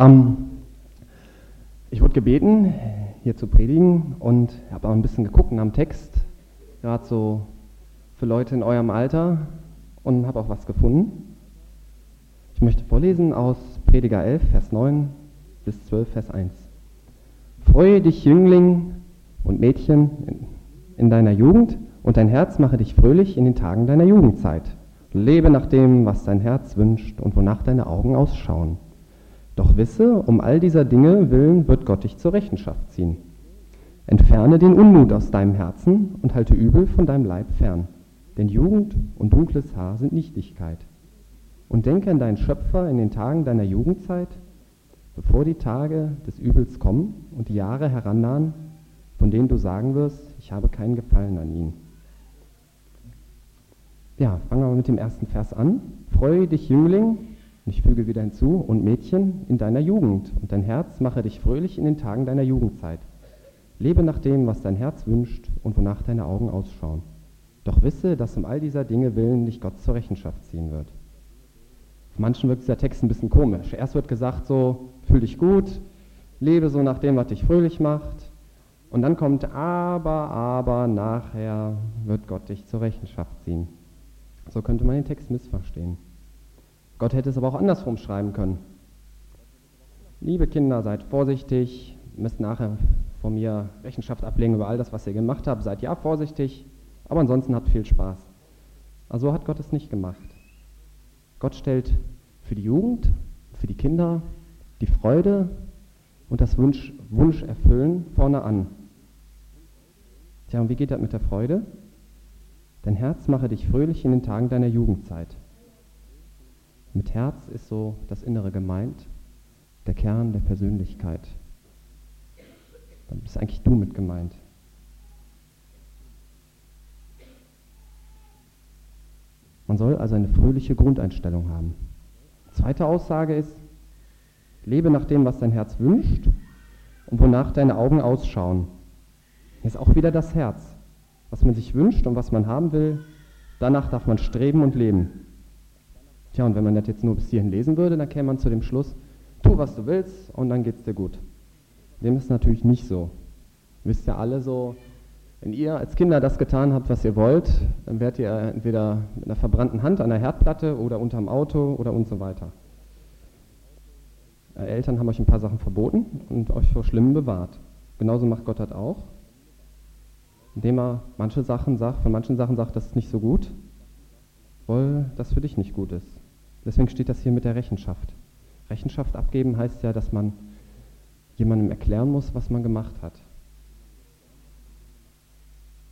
Ähm, ich wurde gebeten, hier zu predigen und habe auch ein bisschen geguckt am Text, gerade so für Leute in eurem Alter und habe auch was gefunden. Ich möchte vorlesen aus Prediger 11, Vers 9 bis 12, Vers 1. Freue dich, Jüngling und Mädchen, in, in deiner Jugend und dein Herz mache dich fröhlich in den Tagen deiner Jugendzeit. Lebe nach dem, was dein Herz wünscht und wonach deine Augen ausschauen. Doch wisse, um all dieser Dinge willen wird Gott dich zur Rechenschaft ziehen. Entferne den Unmut aus deinem Herzen und halte Übel von deinem Leib fern. Denn Jugend und dunkles Haar sind Nichtigkeit. Und denke an deinen Schöpfer in den Tagen deiner Jugendzeit, bevor die Tage des Übels kommen und die Jahre herannahen, von denen du sagen wirst, ich habe keinen Gefallen an ihnen. Ja, fangen wir mit dem ersten Vers an. Freue dich, Jüngling, und ich füge wieder hinzu, und Mädchen in deiner Jugend, und dein Herz mache dich fröhlich in den Tagen deiner Jugendzeit. Lebe nach dem, was dein Herz wünscht und wonach deine Augen ausschauen. Doch wisse, dass um all dieser Dinge willen dich Gott zur Rechenschaft ziehen wird. Auf manchen wirkt dieser Text ein bisschen komisch. Erst wird gesagt so, fühl dich gut, lebe so nach dem, was dich fröhlich macht. Und dann kommt aber, aber, nachher wird Gott dich zur Rechenschaft ziehen. So könnte man den Text missverstehen. Gott hätte es aber auch andersrum schreiben können. Liebe Kinder, seid vorsichtig, müsst nachher von mir Rechenschaft ablegen über all das, was ihr gemacht habt. Seid ja vorsichtig, aber ansonsten habt viel Spaß. Also so hat Gott es nicht gemacht. Gott stellt für die Jugend, für die Kinder die Freude und das Wunsch, Wunscherfüllen vorne an. Tja, und wie geht das mit der Freude? Dein Herz mache dich fröhlich in den Tagen deiner Jugendzeit. Mit Herz ist so das Innere gemeint, der Kern der Persönlichkeit. Dann bist eigentlich du mit gemeint. Man soll also eine fröhliche Grundeinstellung haben. Zweite Aussage ist, lebe nach dem, was dein Herz wünscht und wonach deine Augen ausschauen. Hier ist auch wieder das Herz. Was man sich wünscht und was man haben will, danach darf man streben und leben. Tja, und wenn man das jetzt nur bis hierhin lesen würde, dann käme man zu dem Schluss, tu, was du willst und dann geht's dir gut. Dem ist natürlich nicht so. Wisst ihr alle so, wenn ihr als Kinder das getan habt, was ihr wollt, dann werdet ihr entweder mit einer verbrannten Hand an der Herdplatte oder unterm Auto oder und so weiter. Eltern haben euch ein paar Sachen verboten und euch vor Schlimmen bewahrt. Genauso macht Gott das auch, indem er manche Sachen sagt, von manchen Sachen sagt, das ist nicht so gut, weil das für dich nicht gut ist. Deswegen steht das hier mit der Rechenschaft. Rechenschaft abgeben heißt ja, dass man jemandem erklären muss, was man gemacht hat.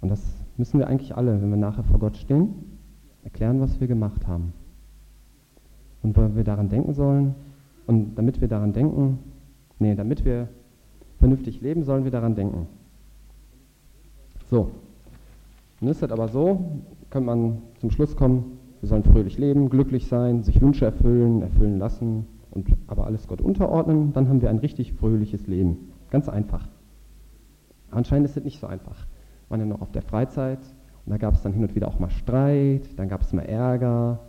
Und das müssen wir eigentlich alle, wenn wir nachher vor Gott stehen, erklären, was wir gemacht haben. Und weil wir daran denken sollen, und damit wir daran denken, nee, damit wir vernünftig leben, sollen wir daran denken. So, nun ist das aber so, könnte man zum Schluss kommen, wir sollen fröhlich leben, glücklich sein, sich Wünsche erfüllen, erfüllen lassen und aber alles Gott unterordnen, dann haben wir ein richtig fröhliches Leben. Ganz einfach. Anscheinend ist es nicht so einfach. Wir waren ja noch auf der Freizeit und da gab es dann hin und wieder auch mal Streit, dann gab es mal Ärger,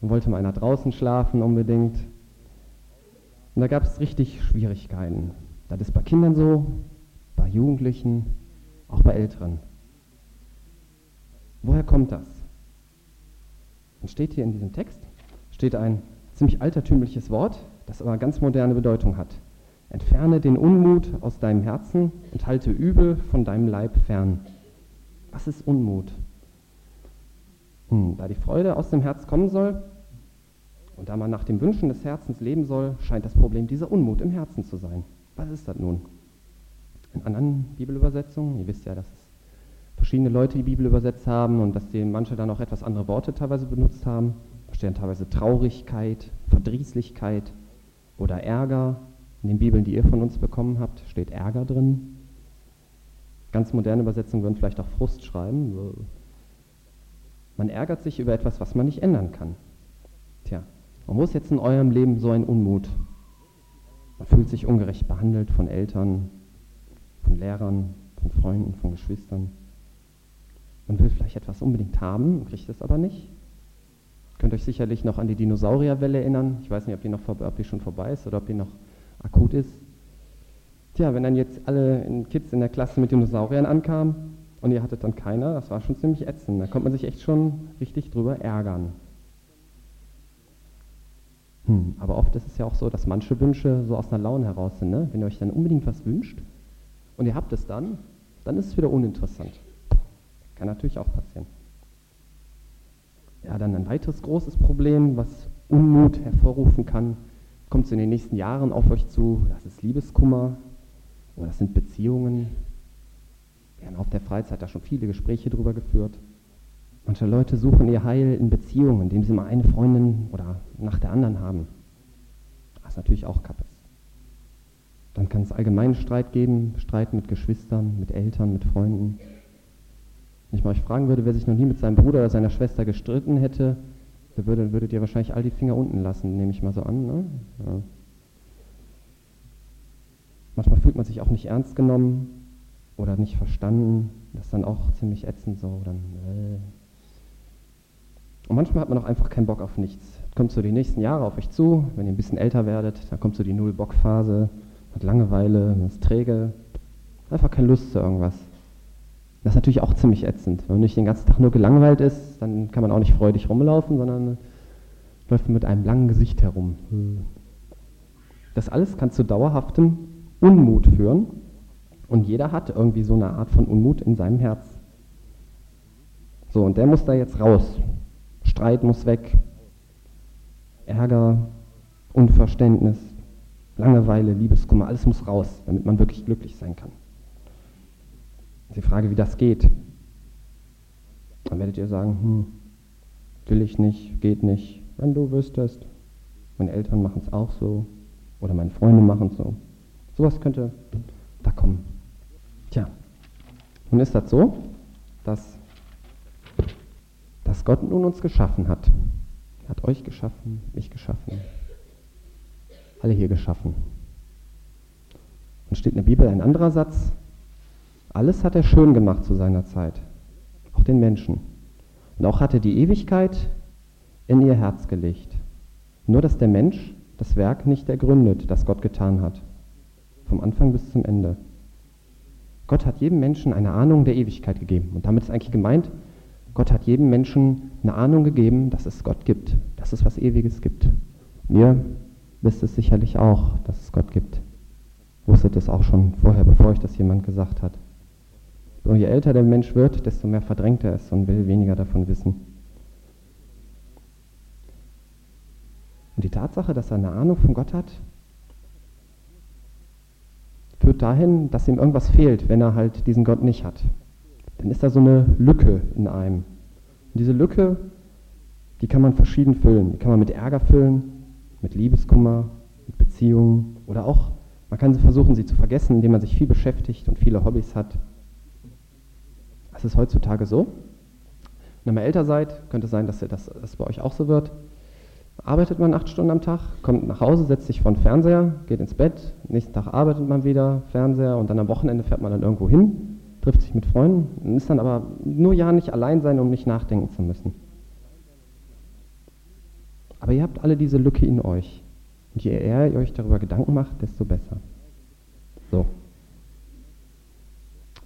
dann wollte mal einer draußen schlafen unbedingt. Und da gab es richtig Schwierigkeiten. Das ist bei Kindern so, bei Jugendlichen, auch bei Älteren. Woher kommt das? Dann steht hier in diesem Text, steht ein ziemlich altertümliches Wort, das aber ganz moderne Bedeutung hat. Entferne den Unmut aus deinem Herzen und halte Übel von deinem Leib fern. Was ist Unmut? Hm, da die Freude aus dem Herz kommen soll und da man nach den Wünschen des Herzens leben soll, scheint das Problem dieser Unmut im Herzen zu sein. Was ist das nun? In anderen Bibelübersetzungen, ihr wisst ja, dass verschiedene Leute die Bibel übersetzt haben und dass manche dann auch etwas andere Worte teilweise benutzt haben. Da stehen teilweise Traurigkeit, Verdrießlichkeit oder Ärger. In den Bibeln, die ihr von uns bekommen habt, steht Ärger drin. Ganz moderne Übersetzungen würden vielleicht auch Frust schreiben. Man ärgert sich über etwas, was man nicht ändern kann. Tja, und wo ist jetzt in eurem Leben so ein Unmut? Man fühlt sich ungerecht behandelt von Eltern, von Lehrern, von Freunden, von Geschwistern. Man will vielleicht etwas unbedingt haben, kriegt es aber nicht. Könnt euch sicherlich noch an die Dinosaurierwelle erinnern. Ich weiß nicht, ob die, noch ob die schon vorbei ist oder ob die noch akut ist. Tja, wenn dann jetzt alle Kids in der Klasse mit Dinosauriern ankamen und ihr hattet dann keiner, das war schon ziemlich ätzend. Da konnte man sich echt schon richtig drüber ärgern. Hm, aber oft ist es ja auch so, dass manche Wünsche so aus einer Laune heraus sind. Ne? Wenn ihr euch dann unbedingt was wünscht und ihr habt es dann, dann ist es wieder uninteressant. Kann natürlich auch passieren. Ja, dann ein weiteres großes Problem, was Unmut hervorrufen kann, kommt in den nächsten Jahren auf euch zu. Das ist Liebeskummer oder das sind Beziehungen. Wir haben auf der Freizeit da schon viele Gespräche drüber geführt. Manche Leute suchen ihr Heil in Beziehungen, indem sie mal eine Freundin oder nach der anderen haben. Das ist natürlich auch Kappes. Dann kann es allgemeinen Streit geben, Streit mit Geschwistern, mit Eltern, mit Freunden. Wenn ich mal euch fragen würde, wer sich noch nie mit seinem Bruder oder seiner Schwester gestritten hätte, dann würde, würdet ihr wahrscheinlich all die Finger unten lassen, nehme ich mal so an. Ne? Ja. Manchmal fühlt man sich auch nicht ernst genommen oder nicht verstanden. Das ist dann auch ziemlich ätzend so. Dann, äh, und manchmal hat man auch einfach keinen Bock auf nichts. Kommt so die nächsten Jahre auf euch zu, wenn ihr ein bisschen älter werdet, dann kommt so die Null-Bock-Phase, hat Langeweile, man ist träge, einfach keine Lust zu irgendwas. Das ist natürlich auch ziemlich ätzend. Wenn man nicht den ganzen Tag nur gelangweilt ist, dann kann man auch nicht freudig rumlaufen, sondern läuft mit einem langen Gesicht herum. Das alles kann zu dauerhaftem Unmut führen und jeder hat irgendwie so eine Art von Unmut in seinem Herz. So, und der muss da jetzt raus. Streit muss weg, Ärger, Unverständnis, Langeweile, Liebeskummer, alles muss raus, damit man wirklich glücklich sein kann. Die Frage, wie das geht, dann werdet ihr sagen, hm, will ich nicht, geht nicht, wenn du wüsstest. Meine Eltern machen es auch so oder meine Freunde machen es so. Sowas könnte da kommen. Tja, nun ist das so, dass dass Gott nun uns geschaffen hat. Er hat euch geschaffen, mich geschaffen, alle hier geschaffen. Und steht in der Bibel ein anderer Satz, alles hat er schön gemacht zu seiner Zeit, auch den Menschen. Und auch hat er die Ewigkeit in ihr Herz gelegt. Nur dass der Mensch das Werk nicht ergründet, das Gott getan hat, vom Anfang bis zum Ende. Gott hat jedem Menschen eine Ahnung der Ewigkeit gegeben. Und damit ist eigentlich gemeint, Gott hat jedem Menschen eine Ahnung gegeben, dass es Gott gibt, dass es was Ewiges gibt. Mir wisst es sicherlich auch, dass es Gott gibt. Wusstet es auch schon vorher, bevor euch das jemand gesagt hat. So, je älter der Mensch wird, desto mehr verdrängt er es und will weniger davon wissen. Und die Tatsache, dass er eine Ahnung von Gott hat, führt dahin, dass ihm irgendwas fehlt, wenn er halt diesen Gott nicht hat dann ist da so eine Lücke in einem. Und diese Lücke, die kann man verschieden füllen. Die kann man mit Ärger füllen, mit Liebeskummer, mit Beziehungen oder auch, man kann sie versuchen, sie zu vergessen, indem man sich viel beschäftigt und viele Hobbys hat. Das ist heutzutage so. Wenn ihr mal älter seid, könnte es sein, dass das, das bei euch auch so wird. Arbeitet man acht Stunden am Tag, kommt nach Hause, setzt sich vor den Fernseher, geht ins Bett, nächsten Tag arbeitet man wieder, Fernseher und dann am Wochenende fährt man dann irgendwo hin trifft sich mit Freunden, ist dann aber nur ja nicht allein sein, um nicht nachdenken zu müssen. Aber ihr habt alle diese Lücke in euch. Und je eher ihr euch darüber Gedanken macht, desto besser. So.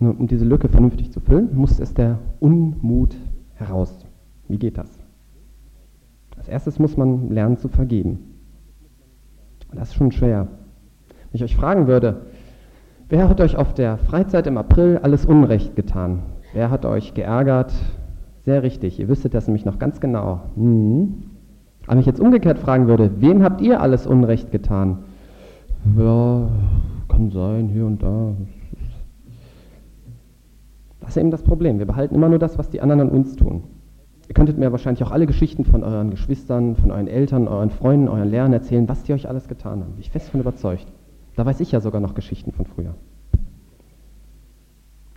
Nur um diese Lücke vernünftig zu füllen, muss es der Unmut heraus. Wie geht das? Als erstes muss man lernen zu vergeben. Das ist schon schwer. Wenn ich euch fragen würde, Wer hat euch auf der Freizeit im April alles Unrecht getan? Wer hat euch geärgert? Sehr richtig, ihr wüsstet das nämlich noch ganz genau. Mhm. Aber ich jetzt umgekehrt fragen würde, wem habt ihr alles Unrecht getan? Ja, kann sein, hier und da. Das ist eben das Problem. Wir behalten immer nur das, was die anderen an uns tun. Ihr könntet mir wahrscheinlich auch alle Geschichten von euren Geschwistern, von euren Eltern, euren Freunden, euren Lehrern erzählen, was die euch alles getan haben. Bin ich fest davon überzeugt. Da weiß ich ja sogar noch Geschichten von früher.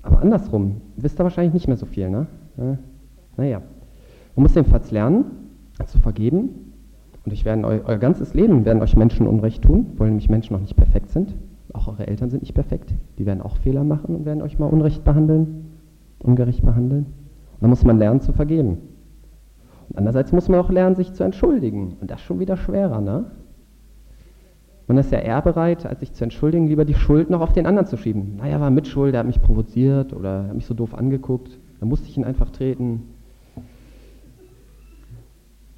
Aber andersrum, wisst ihr wahrscheinlich nicht mehr so viel, ne? Naja. Man muss jedenfalls lernen, zu vergeben. Und ich werde eu euer ganzes Leben werden euch Menschen Unrecht tun, weil nämlich Menschen noch nicht perfekt sind. Auch eure Eltern sind nicht perfekt. Die werden auch Fehler machen und werden euch mal Unrecht behandeln, ungerecht behandeln. Und dann muss man lernen zu vergeben. Und andererseits muss man auch lernen, sich zu entschuldigen. Und das ist schon wieder schwerer, ne? Man ist ja eher bereit, als sich zu entschuldigen, lieber die Schuld noch auf den anderen zu schieben. Naja, war Mitschuld, der hat mich provoziert oder hat mich so doof angeguckt. Da musste ich ihn einfach treten.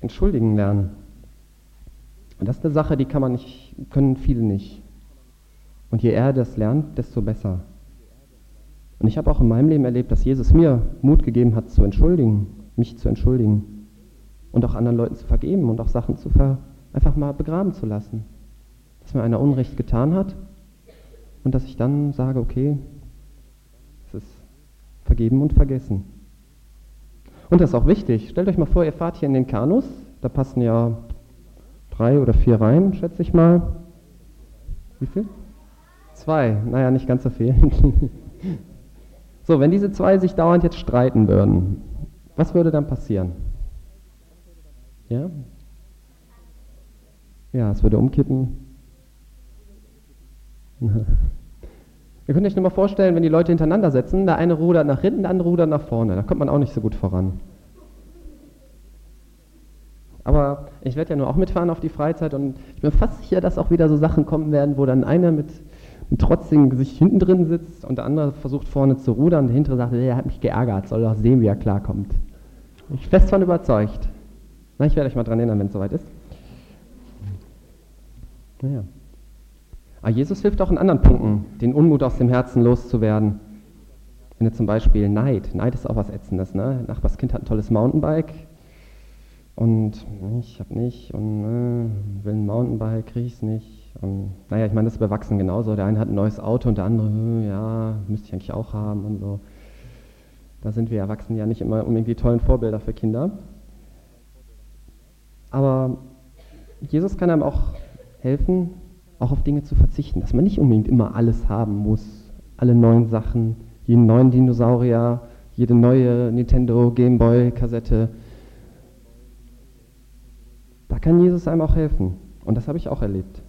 Entschuldigen lernen. Und das ist eine Sache, die kann man nicht, können viele nicht. Und je eher das lernt, desto besser. Und ich habe auch in meinem Leben erlebt, dass Jesus mir Mut gegeben hat, zu entschuldigen, mich zu entschuldigen und auch anderen Leuten zu vergeben und auch Sachen zu ver einfach mal begraben zu lassen dass mir einer Unrecht getan hat und dass ich dann sage, okay, es ist vergeben und vergessen. Und das ist auch wichtig. Stellt euch mal vor, ihr fahrt hier in den Kanus, da passen ja drei oder vier rein, schätze ich mal. Wie viel? Zwei, naja, nicht ganz so viel. so, wenn diese zwei sich dauernd jetzt streiten würden, was würde dann passieren? Ja? Ja, es würde umkippen. Ihr könnt euch nur mal vorstellen, wenn die Leute hintereinander sitzen, der eine rudert nach hinten, der andere rudert nach vorne. Da kommt man auch nicht so gut voran. Aber ich werde ja nur auch mitfahren auf die Freizeit und ich bin fast sicher, dass auch wieder so Sachen kommen werden, wo dann einer mit, mit trotzdem Gesicht hinten drin sitzt und der andere versucht vorne zu rudern und der hintere sagt, er hat mich geärgert, soll doch sehen, wie er klarkommt. Ich bin fest davon überzeugt. Na, ich werde euch mal dran erinnern, wenn es soweit ist. Naja. Aber Jesus hilft auch in anderen Punkten, den Unmut aus dem Herzen loszuwerden. Wenn du zum Beispiel Neid, Neid ist auch was Ätzendes, ne? Nachbarskind hat ein tolles Mountainbike und ich habe nicht und äh, will ein Mountainbike, kriege ich es nicht. Und, naja, ich meine, das ist bei Erwachsenen genauso. Der eine hat ein neues Auto und der andere, äh, ja, müsste ich eigentlich auch haben und so. Da sind wir Erwachsenen ja nicht immer unbedingt die tollen Vorbilder für Kinder. Aber Jesus kann einem auch helfen, auch auf Dinge zu verzichten, dass man nicht unbedingt immer alles haben muss, alle neuen Sachen, jeden neuen Dinosaurier, jede neue Nintendo Gameboy Kassette. Da kann Jesus einem auch helfen und das habe ich auch erlebt.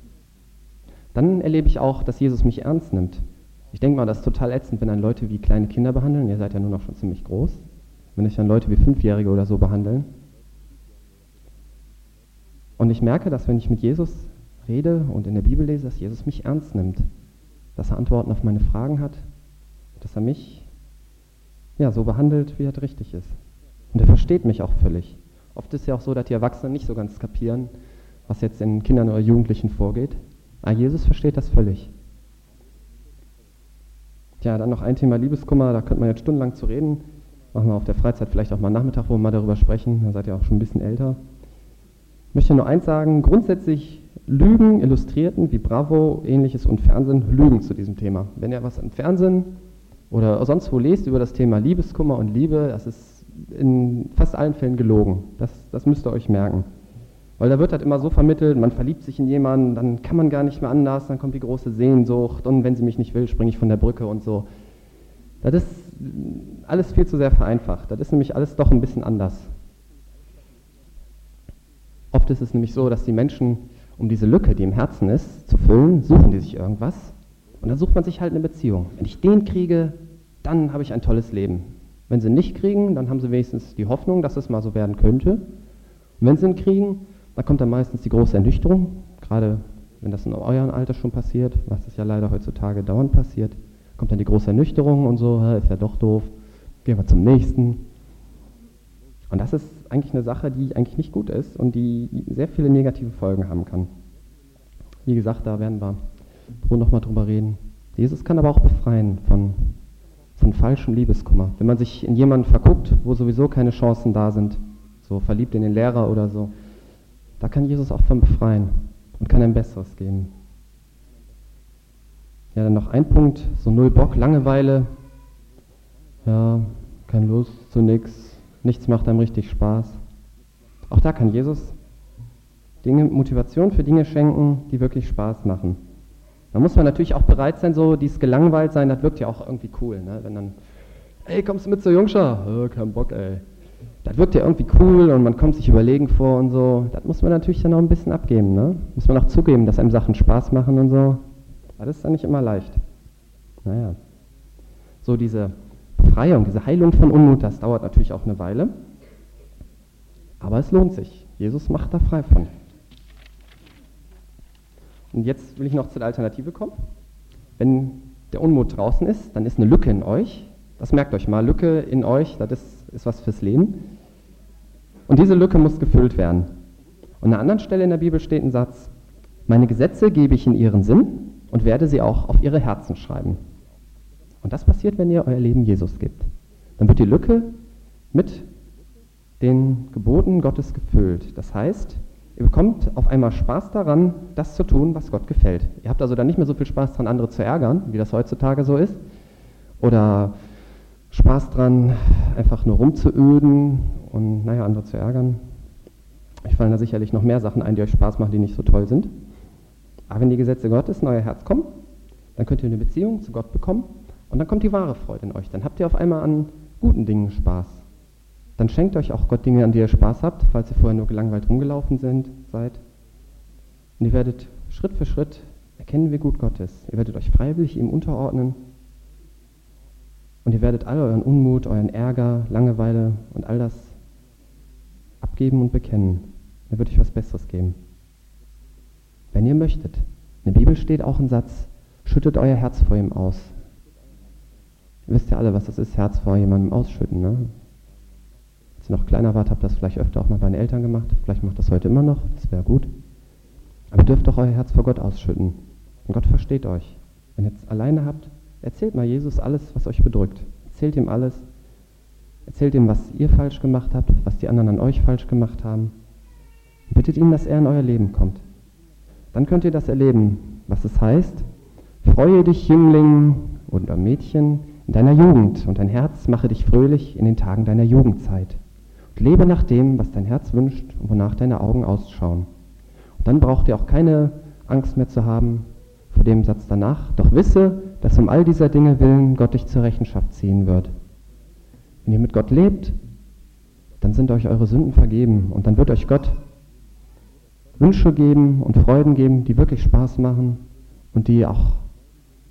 Dann erlebe ich auch, dass Jesus mich ernst nimmt. Ich denke mal, das ist total ätzend, wenn dann Leute wie kleine Kinder behandeln. Ihr seid ja nur noch schon ziemlich groß. Wenn euch dann Leute wie Fünfjährige oder so behandeln. Und ich merke, dass wenn ich mit Jesus rede und in der Bibel lese, dass Jesus mich ernst nimmt, dass er Antworten auf meine Fragen hat, dass er mich ja, so behandelt, wie er richtig ist. Und er versteht mich auch völlig. Oft ist es ja auch so, dass die Erwachsenen nicht so ganz kapieren, was jetzt in Kindern oder Jugendlichen vorgeht. Aber Jesus versteht das völlig. Tja, dann noch ein Thema Liebeskummer, da könnte man jetzt stundenlang zu reden. Machen wir auf der Freizeit vielleicht auch mal Nachmittag, wo wir mal darüber sprechen. Da seid ihr auch schon ein bisschen älter. Ich möchte nur eins sagen, grundsätzlich Lügen, Illustrierten wie Bravo, ähnliches und Fernsehen lügen zu diesem Thema. Wenn ihr was im Fernsehen oder sonst wo lest über das Thema Liebeskummer und Liebe, das ist in fast allen Fällen gelogen. Das, das müsst ihr euch merken. Weil da wird halt immer so vermittelt, man verliebt sich in jemanden, dann kann man gar nicht mehr anders, dann kommt die große Sehnsucht und wenn sie mich nicht will, springe ich von der Brücke und so. Das ist alles viel zu sehr vereinfacht. Das ist nämlich alles doch ein bisschen anders. Oft ist es nämlich so, dass die Menschen um diese Lücke, die im Herzen ist, zu füllen, suchen die sich irgendwas. Und dann sucht man sich halt eine Beziehung. Wenn ich den kriege, dann habe ich ein tolles Leben. Wenn sie nicht kriegen, dann haben sie wenigstens die Hoffnung, dass es mal so werden könnte. Und wenn sie ihn kriegen, dann kommt dann meistens die große Ernüchterung, gerade wenn das in eurem Alter schon passiert, was es ja leider heutzutage dauernd passiert, kommt dann die große Ernüchterung und so, ist ja doch doof, gehen wir zum nächsten. Und das ist eigentlich eine Sache, die eigentlich nicht gut ist und die sehr viele negative Folgen haben kann. Wie gesagt, da werden wir noch nochmal drüber reden. Jesus kann aber auch befreien von, von falschem Liebeskummer. Wenn man sich in jemanden verguckt, wo sowieso keine Chancen da sind, so verliebt in den Lehrer oder so, da kann Jesus auch von befreien und kann ein Besseres geben. Ja, dann noch ein Punkt, so null Bock, Langeweile. Ja, keine Lust zu nichts, Nichts macht einem richtig Spaß. Auch da kann Jesus Dinge, Motivation für Dinge schenken, die wirklich Spaß machen. Da muss man natürlich auch bereit sein, so dieses gelangweilt sein, das wirkt ja auch irgendwie cool, ne? wenn dann, ey, kommst du mit zur Jungscher? Oh, kein Bock, ey. Das wirkt ja irgendwie cool und man kommt sich überlegen vor und so. Das muss man natürlich dann auch ein bisschen abgeben, ne? Muss man auch zugeben, dass einem Sachen Spaß machen und so. Aber das ist dann nicht immer leicht. Naja. So diese Befreiung, diese Heilung von Unmut, das dauert natürlich auch eine Weile. Aber es lohnt sich. Jesus macht da frei von. Und jetzt will ich noch zur Alternative kommen. Wenn der Unmut draußen ist, dann ist eine Lücke in euch. Das merkt euch mal, Lücke in euch, das ist, ist was fürs Leben. Und diese Lücke muss gefüllt werden. Und an einer anderen Stelle in der Bibel steht ein Satz, meine Gesetze gebe ich in ihren Sinn und werde sie auch auf ihre Herzen schreiben. Und das passiert, wenn ihr euer Leben Jesus gibt. Dann wird die Lücke mit den Geboten Gottes gefüllt. Das heißt, ihr bekommt auf einmal Spaß daran, das zu tun, was Gott gefällt. Ihr habt also dann nicht mehr so viel Spaß daran, andere zu ärgern, wie das heutzutage so ist. Oder Spaß daran, einfach nur rumzuöden und naja, andere zu ärgern. Ich fallen da sicherlich noch mehr Sachen ein, die euch Spaß machen, die nicht so toll sind. Aber wenn die Gesetze Gottes in euer Herz kommen, dann könnt ihr eine Beziehung zu Gott bekommen und dann kommt die wahre Freude in euch. Dann habt ihr auf einmal an guten Dingen Spaß. Dann schenkt euch auch Gott Dinge, an die ihr Spaß habt, falls ihr vorher nur gelangweilt rumgelaufen sind, seid. Und ihr werdet Schritt für Schritt erkennen, wie gut Gott ist. Ihr werdet euch freiwillig ihm unterordnen. Und ihr werdet all euren Unmut, euren Ärger, Langeweile und all das abgeben und bekennen. Er wird euch was Besseres geben. Wenn ihr möchtet. In der Bibel steht auch ein Satz, schüttet euer Herz vor ihm aus. Ihr wisst ja alle, was das ist, Herz vor jemandem ausschütten. Ne? Ihr noch kleiner wart, habt ihr das vielleicht öfter auch mal bei den Eltern gemacht. Vielleicht macht das heute immer noch, das wäre gut. Aber dürft doch euer Herz vor Gott ausschütten. Und Gott versteht euch. Wenn ihr jetzt alleine habt, erzählt mal Jesus alles, was euch bedrückt. Erzählt ihm alles. Erzählt ihm, was ihr falsch gemacht habt, was die anderen an euch falsch gemacht haben. Und bittet ihn, dass er in euer Leben kommt. Dann könnt ihr das erleben, was es heißt. Freue dich, Jüngling oder Mädchen, in deiner Jugend und dein Herz mache dich fröhlich in den Tagen deiner Jugendzeit. Lebe nach dem, was dein Herz wünscht und wonach deine Augen ausschauen. Und dann braucht ihr auch keine Angst mehr zu haben vor dem Satz danach. Doch wisse, dass um all dieser Dinge willen Gott dich zur Rechenschaft ziehen wird. Wenn ihr mit Gott lebt, dann sind euch eure Sünden vergeben und dann wird euch Gott Wünsche geben und Freuden geben, die wirklich Spaß machen und die auch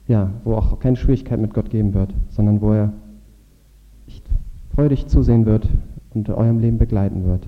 ja, wo auch keine Schwierigkeit mit Gott geben wird, sondern wo er freudig zusehen wird und eurem Leben begleiten wird.